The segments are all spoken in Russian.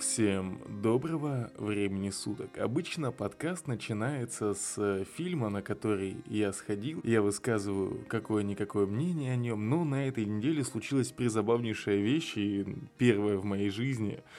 Всем доброго времени суток. Обычно подкаст начинается с фильма, на который я сходил. Я высказываю какое-никакое мнение о нем, но на этой неделе случилась призабавнейшая вещь и первая в моей жизни –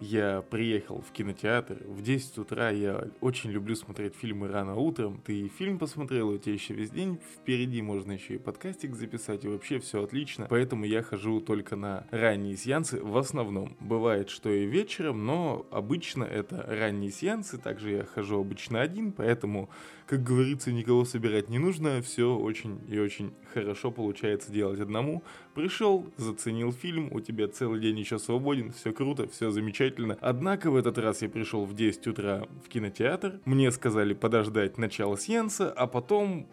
я приехал в кинотеатр, в 10 утра я очень люблю смотреть фильмы рано утром, ты фильм посмотрел, у тебя еще весь день впереди, можно еще и подкастик записать, и вообще все отлично, поэтому я хожу только на ранние сеансы в основном. Бывает, что и вечером, но обычно это ранние сеансы, также я хожу обычно один, поэтому, как говорится, никого собирать не нужно, все очень и очень хорошо получается делать одному. Пришел, заценил фильм, у тебя целый день еще свободен, все круто, все замечательно. Однако в этот раз я пришел в 10 утра в кинотеатр, мне сказали подождать начала сеанса, а потом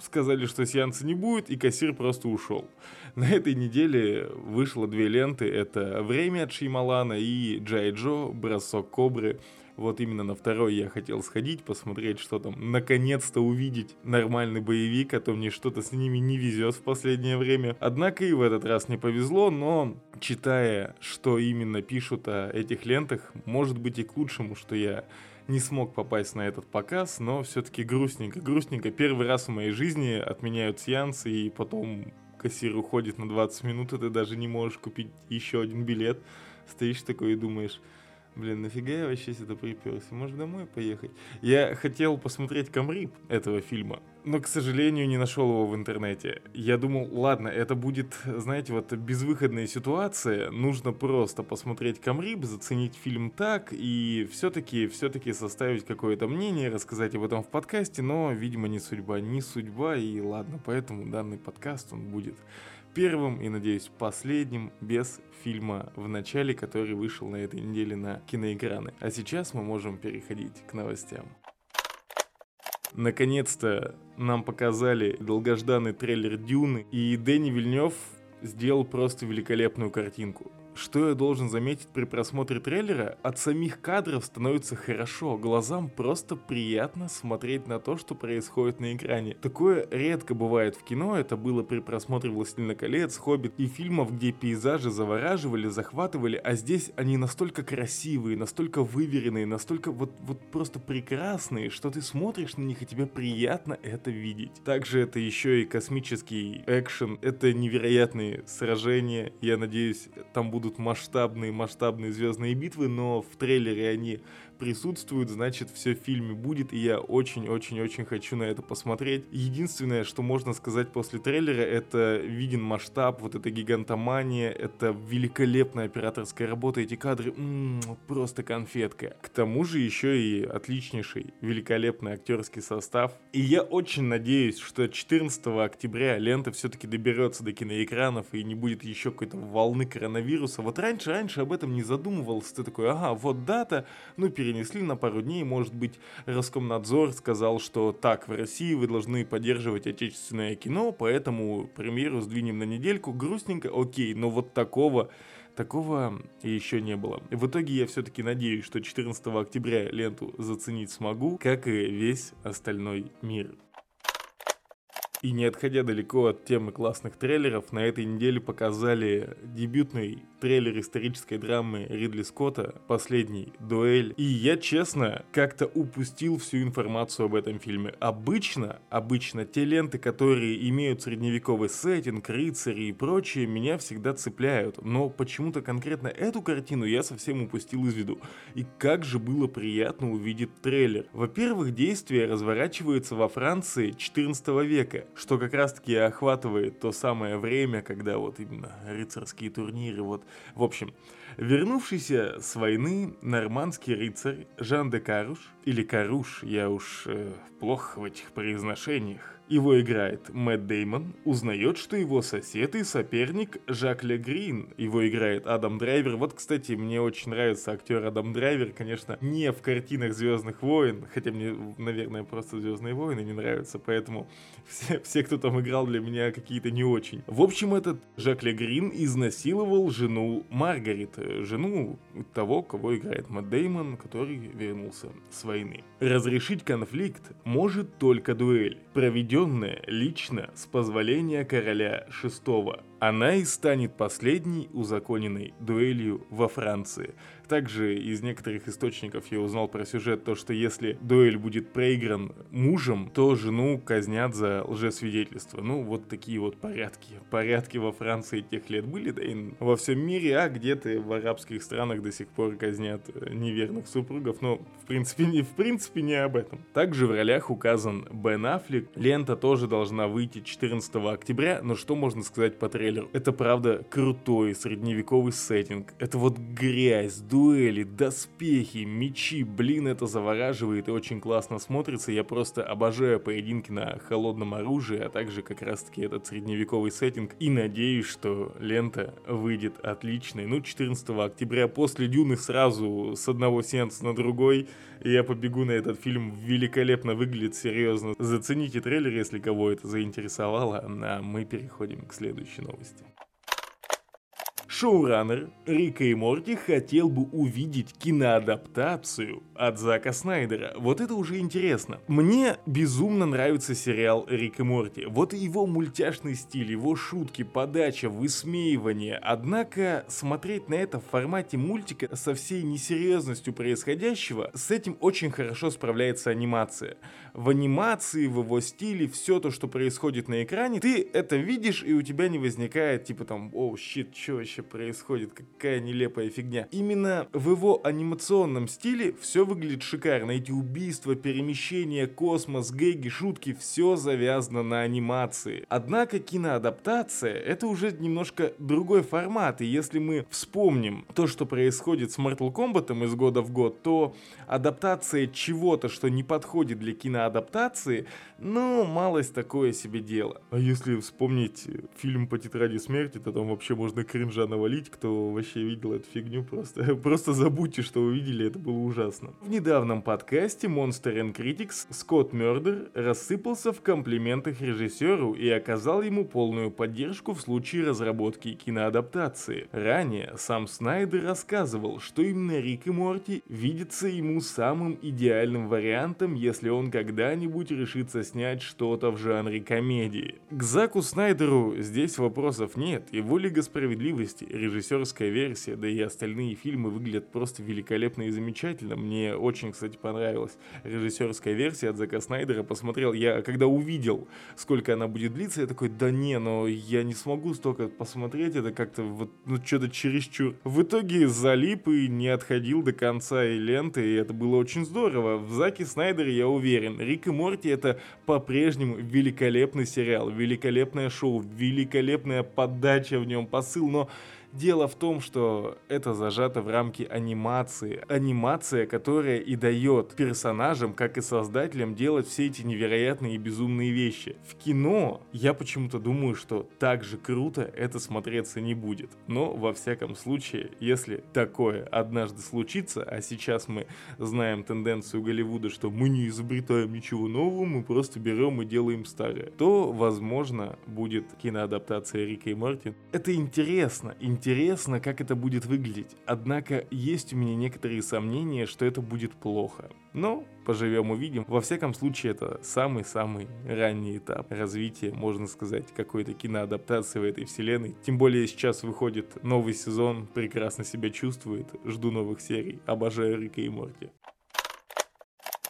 сказали, что сеанса не будет, и кассир просто ушел. На этой неделе вышло две ленты, это «Время» от Шеймалана и «Джай Джо. Бросок кобры». Вот именно на второй я хотел сходить, посмотреть, что там, наконец-то увидеть нормальный боевик, а то мне что-то с ними не везет в последнее время. Однако и в этот раз не повезло, но читая, что именно пишут о этих лентах, может быть и к лучшему, что я не смог попасть на этот показ, но все-таки грустненько, грустненько. Первый раз в моей жизни отменяют сеансы, и потом кассир уходит на 20 минут, и ты даже не можешь купить еще один билет. Стоишь такой и думаешь, Блин, нафига я вообще сюда приперся? Может домой поехать? Я хотел посмотреть Камрип этого фильма, но, к сожалению, не нашел его в интернете. Я думал, ладно, это будет, знаете, вот безвыходная ситуация. Нужно просто посмотреть Камрип, заценить фильм так и все-таки, все-таки составить какое-то мнение, рассказать об этом в подкасте, но, видимо, не судьба, не судьба, и ладно, поэтому данный подкаст, он будет первым и, надеюсь, последним без фильма в начале, который вышел на этой неделе на киноэкраны. А сейчас мы можем переходить к новостям. Наконец-то нам показали долгожданный трейлер Дюны, и Дэнни Вильнев сделал просто великолепную картинку. Что я должен заметить при просмотре трейлера? От самих кадров становится хорошо, глазам просто приятно смотреть на то, что происходит на экране. Такое редко бывает в кино, это было при просмотре «Властелина колец», «Хоббит» и фильмов, где пейзажи завораживали, захватывали, а здесь они настолько красивые, настолько выверенные, настолько вот, вот просто прекрасные, что ты смотришь на них и тебе приятно это видеть. Также это еще и космический экшен, это невероятные сражения, я надеюсь, там будут будут масштабные, масштабные звездные битвы, но в трейлере они присутствуют, значит все в фильме будет, и я очень-очень-очень хочу на это посмотреть. Единственное, что можно сказать после трейлера, это виден масштаб, вот эта гигантомания, это великолепная операторская работа, эти кадры м-м, просто конфетка. К тому же еще и отличнейший, великолепный актерский состав. И я очень надеюсь, что 14 октября лента все-таки доберется до киноэкранов и не будет еще какой-то волны коронавируса. Вот раньше, раньше об этом не задумывался, ты такой, ага, вот дата, ну перед перенесли на пару дней, может быть, Роскомнадзор сказал, что так, в России вы должны поддерживать отечественное кино, поэтому премьеру сдвинем на недельку, грустненько, окей, но вот такого Такого еще не было. В итоге я все-таки надеюсь, что 14 октября ленту заценить смогу, как и весь остальной мир. И не отходя далеко от темы классных трейлеров, на этой неделе показали дебютный трейлер исторической драмы Ридли Скотта «Последний дуэль». И я, честно, как-то упустил всю информацию об этом фильме. Обычно, обычно те ленты, которые имеют средневековый сеттинг, рыцари и прочее, меня всегда цепляют. Но почему-то конкретно эту картину я совсем упустил из виду. И как же было приятно увидеть трейлер. Во-первых, действие разворачивается во Франции 14 века что как раз-таки охватывает то самое время, когда вот именно рыцарские турниры, вот, в общем, вернувшийся с войны нормандский рыцарь Жан де Каруш, или Каруш, я уж э, плохо в этих произношениях, его играет Мэтт Деймон, узнает, что его сосед и соперник Жак Ле Грин. Его играет Адам Драйвер. Вот, кстати, мне очень нравится актер Адам Драйвер, конечно, не в картинах Звездных войн, хотя мне, наверное, просто Звездные войны не нравятся, поэтому все, все, кто там играл, для меня какие-то не очень. В общем, этот Жак Ле Грин изнасиловал жену Маргарет, жену того, кого играет Мэтт Деймон, который вернулся с войны. Разрешить конфликт может только дуэль, проведенная лично с позволения короля VI. Она и станет последней узаконенной дуэлью во Франции. Также из некоторых источников я узнал про сюжет то, что если дуэль будет проигран мужем, то жену казнят за лжесвидетельство. Ну, вот такие вот порядки. Порядки во Франции тех лет были, да и во всем мире, а где-то в арабских странах до сих пор казнят э, неверных супругов. Но, в принципе, не, в принципе, не об этом. Также в ролях указан Бен Аффлек. Лента тоже должна выйти 14 октября, но что можно сказать по трейлеру? Это, правда, крутой средневековый сеттинг. Это вот грязь, дуэли, доспехи, мечи, блин, это завораживает и очень классно смотрится. Я просто обожаю поединки на холодном оружии, а также как раз-таки этот средневековый сеттинг. И надеюсь, что лента выйдет отличной. Ну, 14 октября после Дюны сразу с одного сеанса на другой я побегу на этот фильм. Великолепно выглядит, серьезно. Зацените трейлер, если кого это заинтересовало. А мы переходим к следующей новости. Шоураннер Рика и Морти хотел бы увидеть киноадаптацию от Зака Снайдера. Вот это уже интересно. Мне безумно нравится сериал Рик и Морти. Вот его мультяшный стиль, его шутки, подача, высмеивание. Однако смотреть на это в формате мультика со всей несерьезностью происходящего, с этим очень хорошо справляется анимация. В анимации, в его стиле, все то, что происходит на экране, ты это видишь, и у тебя не возникает типа там, о, щит, что вообще происходит, какая нелепая фигня. Именно в его анимационном стиле все выглядит шикарно. Эти убийства, перемещения, космос, гэги, шутки, все завязано на анимации. Однако киноадаптация это уже немножко другой формат. И если мы вспомним то, что происходит с Mortal Kombat из года в год, то адаптация чего-то, что не подходит для киноадаптации, ну, малость такое себе дело. А если вспомнить фильм по тетради смерти, то там вообще можно кринжа навалить, кто вообще видел эту фигню, просто, просто забудьте, что вы видели, это было ужасно. В недавнем подкасте Monster and Critics Скотт Мёрдер рассыпался в комплиментах режиссеру и оказал ему полную поддержку в случае разработки киноадаптации. Ранее сам Снайдер рассказывал, что именно Рик и Морти видится ему самым идеальным вариантом, если он когда-нибудь решится снять что-то в жанре комедии. К Заку Снайдеру здесь вопросов нет, его Лига Справедливости режиссерская версия, да и остальные фильмы выглядят просто великолепно и замечательно. Мне очень, кстати, понравилась режиссерская версия от Зака Снайдера. Посмотрел, я когда увидел, сколько она будет длиться, я такой, да не, но я не смогу столько посмотреть, это как-то вот, ну, что-то чересчур. В итоге залип и не отходил до конца и ленты, и это было очень здорово. В Заке Снайдере я уверен, Рик и Морти это по-прежнему великолепный сериал, великолепное шоу, великолепная подача в нем, посыл, но Дело в том, что это зажато в рамки анимации. Анимация, которая и дает персонажам, как и создателям, делать все эти невероятные и безумные вещи. В кино я почему-то думаю, что так же круто это смотреться не будет. Но, во всяком случае, если такое однажды случится, а сейчас мы знаем тенденцию Голливуда, что мы не изобретаем ничего нового, мы просто берем и делаем старое, то, возможно, будет киноадаптация Рика и Морти. Это интересно, интересно Интересно, как это будет выглядеть, однако есть у меня некоторые сомнения, что это будет плохо. Но поживем увидим. Во всяком случае, это самый-самый ранний этап развития, можно сказать, какой-то киноадаптации в этой вселенной. Тем более сейчас выходит новый сезон, прекрасно себя чувствует, жду новых серий, обожаю Рика и Морти.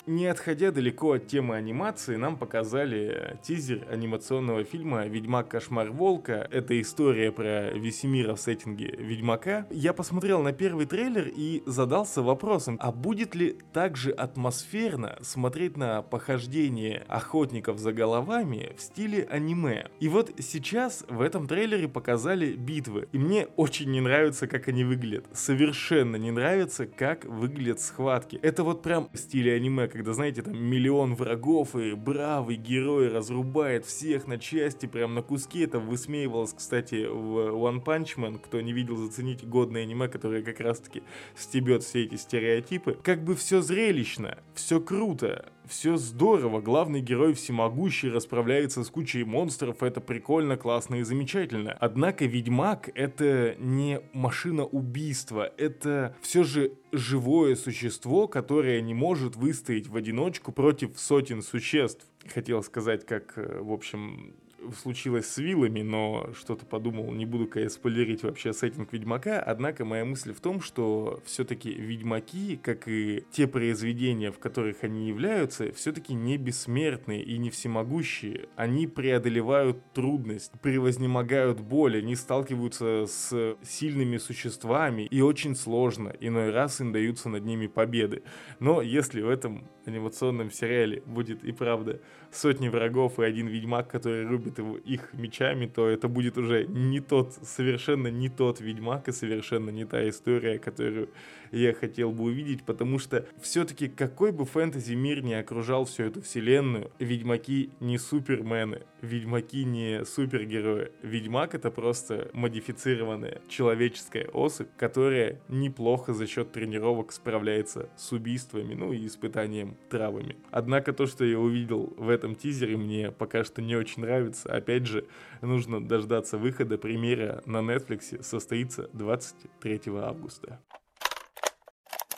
Не отходя далеко от темы анимации, нам показали тизер анимационного фильма «Ведьмак. Кошмар Волка». Это история про Весемира в сеттинге Ведьмака. Я посмотрел на первый трейлер и задался вопросом, а будет ли так же атмосферно смотреть на похождение охотников за головами в стиле аниме? И вот сейчас в этом трейлере показали битвы, и мне очень не нравится, как они выглядят. Совершенно не нравится, как выглядят схватки. Это вот прям в стиле аниме, когда, знаете, там миллион врагов, и бравый герой разрубает всех на части, прям на куски. Это высмеивалось, кстати, в One Punch Man. Кто не видел, зацените годное аниме, которое как раз-таки стебет все эти стереотипы. Как бы все зрелищно, все круто, все здорово, главный герой всемогущий расправляется с кучей монстров, это прикольно, классно и замечательно. Однако Ведьмак это не машина убийства, это все же живое существо, которое не может выстоять в одиночку против сотен существ. Хотел сказать, как, э, в общем, случилось с вилами, но что-то подумал, не буду-ка я спойлерить вообще сеттинг Ведьмака, однако моя мысль в том, что все-таки Ведьмаки, как и те произведения, в которых они являются, все-таки не бессмертные и не всемогущие. Они преодолевают трудность, превознемогают боль, они сталкиваются с сильными существами, и очень сложно, иной раз им даются над ними победы. Но если в этом анимационном сериале будет и правда сотни врагов и один ведьмак, который рубит его, их мечами, то это будет уже не тот, совершенно не тот ведьмак и совершенно не та история, которую я хотел бы увидеть, потому что все-таки какой бы фэнтези мир не окружал всю эту вселенную, ведьмаки не супермены, ведьмаки не супергерои. Ведьмак это просто модифицированная человеческая особь, которая неплохо за счет тренировок справляется с убийствами, ну и испытанием травами. Однако то, что я увидел в этом тизере, мне пока что не очень нравится. Опять же, нужно дождаться выхода премьера на Netflix состоится 23 августа.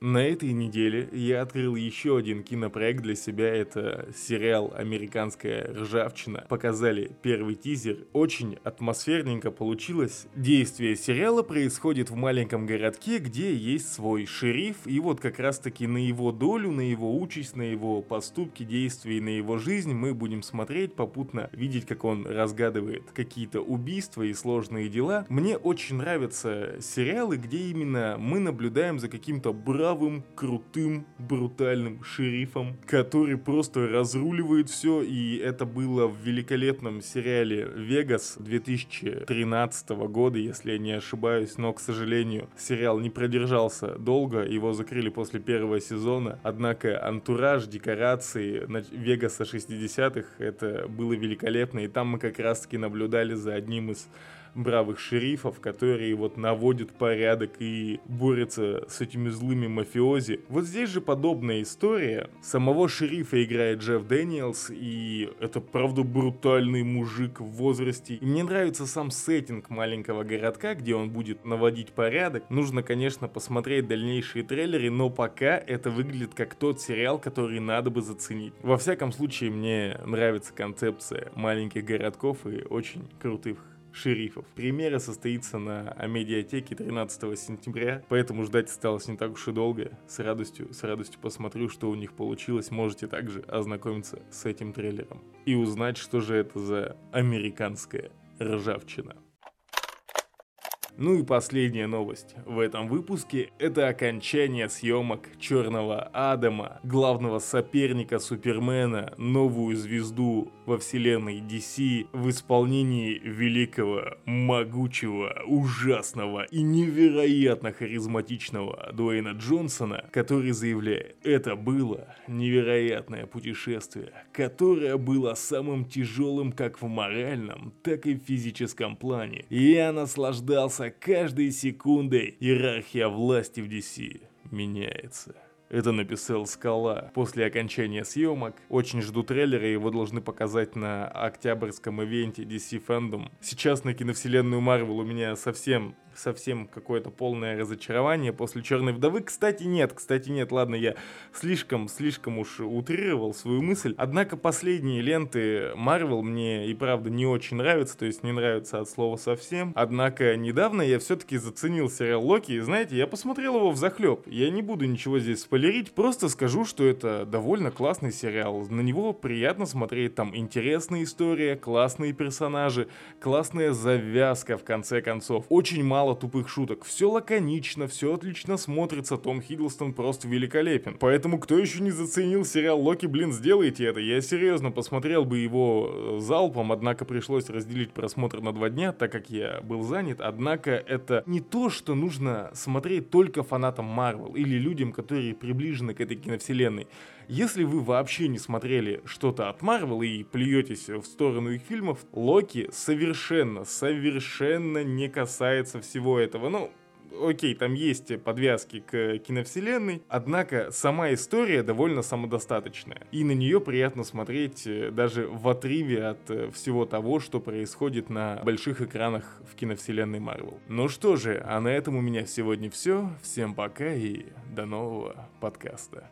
На этой неделе я открыл еще один кинопроект для себя. Это сериал «Американская ржавчина». Показали первый тизер. Очень атмосферненько получилось. Действие сериала происходит в маленьком городке, где есть свой шериф. И вот как раз таки на его долю, на его участь, на его поступки, действия и на его жизнь мы будем смотреть, попутно видеть, как он разгадывает какие-то убийства и сложные дела. Мне очень нравятся сериалы, где именно мы наблюдаем за каким-то бравым бравым, крутым, брутальным шерифом, который просто разруливает все, и это было в великолепном сериале «Вегас» 2013 года, если я не ошибаюсь, но, к сожалению, сериал не продержался долго, его закрыли после первого сезона, однако антураж, декорации Вегаса 60-х, это было великолепно, и там мы как раз-таки наблюдали за одним из бравых шерифов, которые вот наводят порядок и борются с этими злыми мафиози. Вот здесь же подобная история. Самого шерифа играет Джефф Дэниелс, и это правда брутальный мужик в возрасте. И мне нравится сам сеттинг маленького городка, где он будет наводить порядок. Нужно, конечно, посмотреть дальнейшие трейлеры, но пока это выглядит как тот сериал, который надо бы заценить. Во всяком случае, мне нравится концепция маленьких городков и очень крутых шерифов. Премьера состоится на Амедиатеке 13 сентября, поэтому ждать осталось не так уж и долго. С радостью, с радостью посмотрю, что у них получилось. Можете также ознакомиться с этим трейлером и узнать, что же это за американская ржавчина. Ну и последняя новость в этом выпуске – это окончание съемок Черного Адама, главного соперника Супермена, новую звезду во вселенной DC в исполнении великого, могучего, ужасного и невероятно харизматичного Дуэйна Джонсона, который заявляет, это было невероятное путешествие, которое было самым тяжелым как в моральном, так и в физическом плане. Я наслаждался каждой секундой иерархия власти в DC меняется. Это написал Скала после окончания съемок. Очень жду трейлера, его должны показать на октябрьском ивенте DC Fandom. Сейчас на киновселенную Марвел у меня совсем совсем какое-то полное разочарование после Черной вдовы. Кстати, нет, кстати, нет, ладно, я слишком, слишком уж утрировал свою мысль. Однако последние ленты Marvel мне и правда не очень нравятся, то есть не нравятся от слова совсем. Однако недавно я все-таки заценил сериал Локи, и знаете, я посмотрел его в захлеб. Я не буду ничего здесь спойлерить, просто скажу, что это довольно классный сериал. На него приятно смотреть, там интересная история, классные персонажи, классная завязка в конце концов. Очень мало мало тупых шуток. Все лаконично, все отлично смотрится, Том Хиддлстон просто великолепен. Поэтому, кто еще не заценил сериал Локи, блин, сделайте это. Я серьезно посмотрел бы его э, залпом, однако пришлось разделить просмотр на два дня, так как я был занят. Однако это не то, что нужно смотреть только фанатам Марвел или людям, которые приближены к этой киновселенной. Если вы вообще не смотрели что-то от Марвел и плюетесь в сторону их фильмов, Локи совершенно, совершенно не касается всего этого. Ну, окей, там есть подвязки к киновселенной, однако сама история довольно самодостаточная. И на нее приятно смотреть э, даже в отрыве от э, всего того, что происходит на больших экранах в киновселенной Марвел. Ну что же, а на этом у меня сегодня все. Всем пока и до нового подкаста.